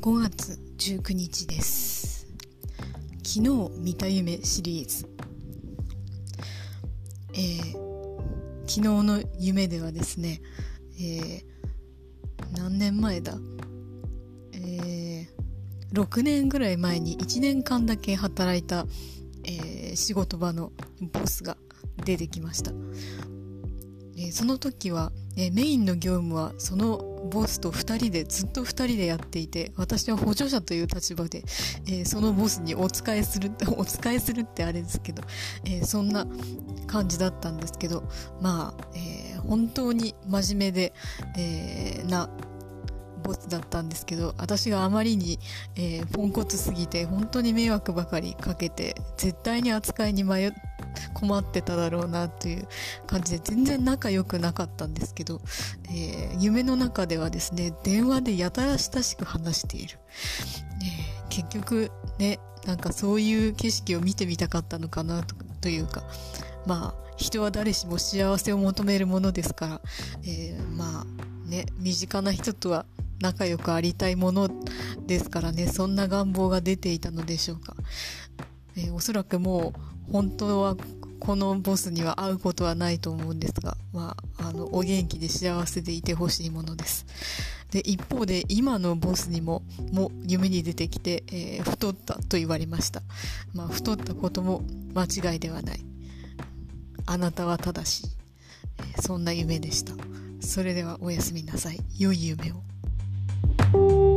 5月19日です。昨日見た夢シリーズ。えー、昨日の夢ではですね、えー、何年前だ？えー、6年ぐらい前に1年間だけ働いた、えー、仕事場のボスが出てきました、え、その時は、え、メインの業務はそのボスと2人でずっと2人でやっていて私は補助者という立場で、えー、そのボスにお仕えする お仕えするってあれですけど、えー、そんな感じだったんですけどまあ、えー、本当に真面目で、えなボスだったんですけど私があまりに、えポンコツすぎて本当に迷惑ばかりかけて絶対に扱いに迷って困ってただろうなという感じで全然仲良くなかったんですけど、えー、夢の中ではですね電話でやたら親しく話している、えー、結局ねなんかそういう景色を見てみたかったのかなとというかまあ人は誰しも幸せを求めるものですから、えー、まあね身近な人とは仲良くありたいものですからねそんな願望が出ていたのでしょうか、えー、おそらくもう本当はこのボスには会うことはないと思うんですが、まあ、あの、お元気で幸せでいてほしいものです。で、一方で今のボスにも、も夢に出てきて、えー、太ったと言われました。まあ、太ったことも間違いではない。あなたは正しい。え、そんな夢でした。それではおやすみなさい。良い夢を。